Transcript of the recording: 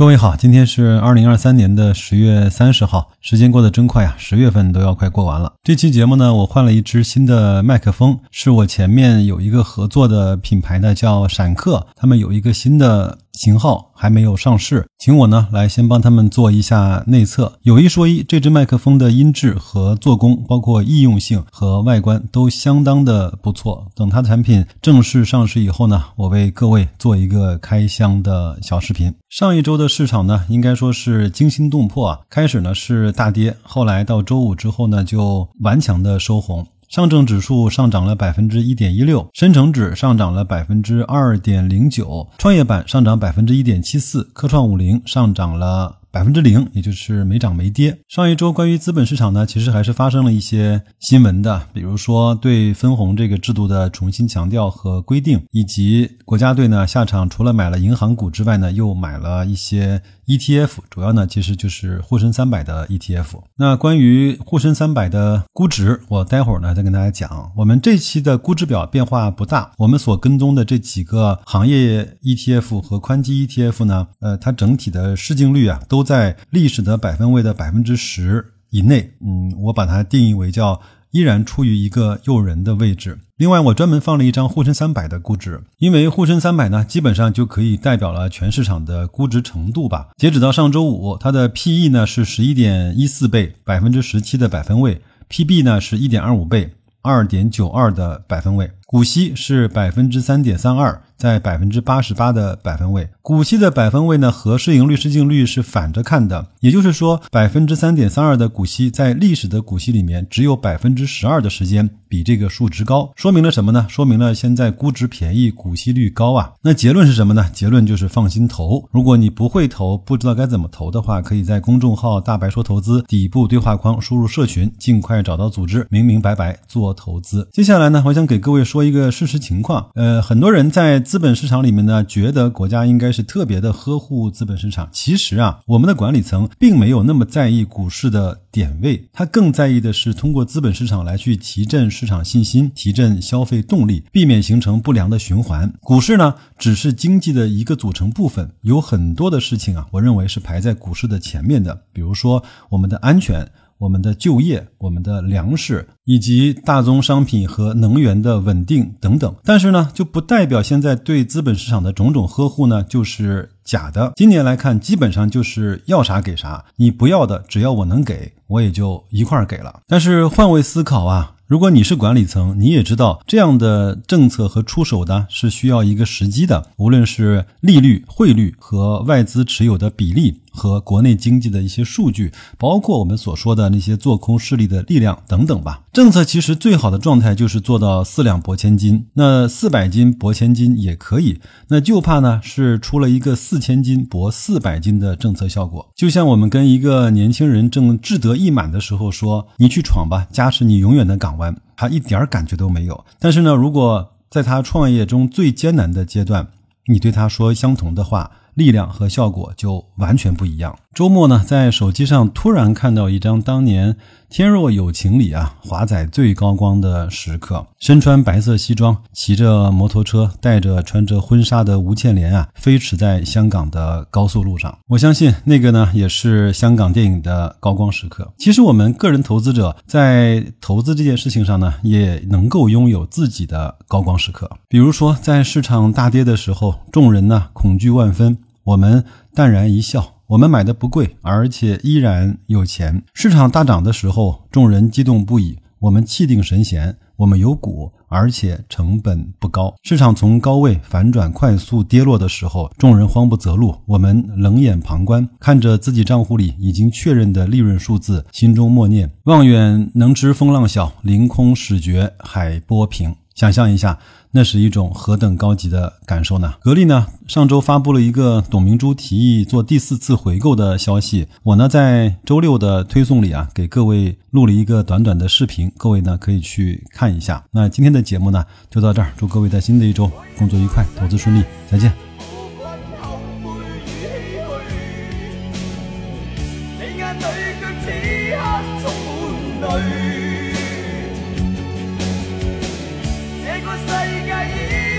各位好，今天是二零二三年的十月三十号，时间过得真快啊，十月份都要快过完了。这期节目呢，我换了一支新的麦克风，是我前面有一个合作的品牌呢，叫闪客，他们有一个新的。型号还没有上市，请我呢来先帮他们做一下内测。有一说一，这支麦克风的音质和做工，包括易用性和外观都相当的不错。等它产品正式上市以后呢，我为各位做一个开箱的小视频。上一周的市场呢，应该说是惊心动魄啊！开始呢是大跌，后来到周五之后呢，就顽强的收红。上证指数上涨了百分之一点一六，深成指上涨了百分之二点零九，创业板上涨百分之一点七四，科创五零上涨了。百分之零，也就是没涨没跌。上一周关于资本市场呢，其实还是发生了一些新闻的，比如说对分红这个制度的重新强调和规定，以及国家队呢下场除了买了银行股之外呢，又买了一些 ETF，主要呢其实就是沪深三百的 ETF。那关于沪深三百的估值，我待会儿呢再跟大家讲。我们这期的估值表变化不大，我们所跟踪的这几个行业 ETF 和宽基 ETF 呢，呃，它整体的市净率啊都。在历史的百分位的百分之十以内，嗯，我把它定义为叫依然处于一个诱人的位置。另外，我专门放了一张沪深三百的估值，因为沪深三百呢，基本上就可以代表了全市场的估值程度吧。截止到上周五，它的 PE 呢是十一点一四倍，百分之十七的百分位；PB 呢是一点二五倍，二点九二的百分位；股息是百分之三点三二。在百分之八十八的百分位，股息的百分位呢和市盈率、市净率是反着看的，也就是说，百分之三点三二的股息在历史的股息里面，只有百分之十二的时间比这个数值高，说明了什么呢？说明了现在估值便宜，股息率高啊。那结论是什么呢？结论就是放心投。如果你不会投，不知道该怎么投的话，可以在公众号“大白说投资”底部对话框输入社群，尽快找到组织，明明白白做投资。接下来呢，我想给各位说一个事实情况，呃，很多人在。资本市场里面呢，觉得国家应该是特别的呵护资本市场。其实啊，我们的管理层并没有那么在意股市的点位，他更在意的是通过资本市场来去提振市场信心、提振消费动力，避免形成不良的循环。股市呢，只是经济的一个组成部分，有很多的事情啊，我认为是排在股市的前面的，比如说我们的安全。我们的就业、我们的粮食以及大宗商品和能源的稳定等等，但是呢，就不代表现在对资本市场的种种呵护呢就是假的。今年来看，基本上就是要啥给啥，你不要的，只要我能给，我也就一块儿给了。但是换位思考啊。如果你是管理层，你也知道这样的政策和出手呢是需要一个时机的。无论是利率、汇率和外资持有的比例，和国内经济的一些数据，包括我们所说的那些做空势力的力量等等吧。政策其实最好的状态就是做到四两拨千斤，那四百斤拨千斤也可以，那就怕呢是出了一个四千斤拨四百斤的政策效果。就像我们跟一个年轻人正志得意满的时候说：“你去闯吧，加持你永远的港湾。”他一点感觉都没有。但是呢，如果在他创业中最艰难的阶段，你对他说相同的话。力量和效果就完全不一样。周末呢，在手机上突然看到一张当年《天若有情》里啊华仔最高光的时刻，身穿白色西装，骑着摩托车，带着穿着婚纱的吴倩莲啊，飞驰在香港的高速路上。我相信那个呢，也是香港电影的高光时刻。其实我们个人投资者在投资这件事情上呢，也能够拥有自己的高光时刻。比如说，在市场大跌的时候，众人呢恐惧万分。我们淡然一笑，我们买的不贵，而且依然有钱。市场大涨的时候，众人激动不已，我们气定神闲，我们有股，而且成本不高。市场从高位反转快速跌落的时候，众人慌不择路，我们冷眼旁观，看着自己账户里已经确认的利润数字，心中默念：望远能知风浪小，凌空始觉海波平。想象一下。那是一种何等高级的感受呢？格力呢，上周发布了一个董明珠提议做第四次回购的消息。我呢，在周六的推送里啊，给各位录了一个短短的视频，各位呢可以去看一下。那今天的节目呢，就到这儿。祝各位在新的一周工作愉快，投资顺利，再见。você e ganhar.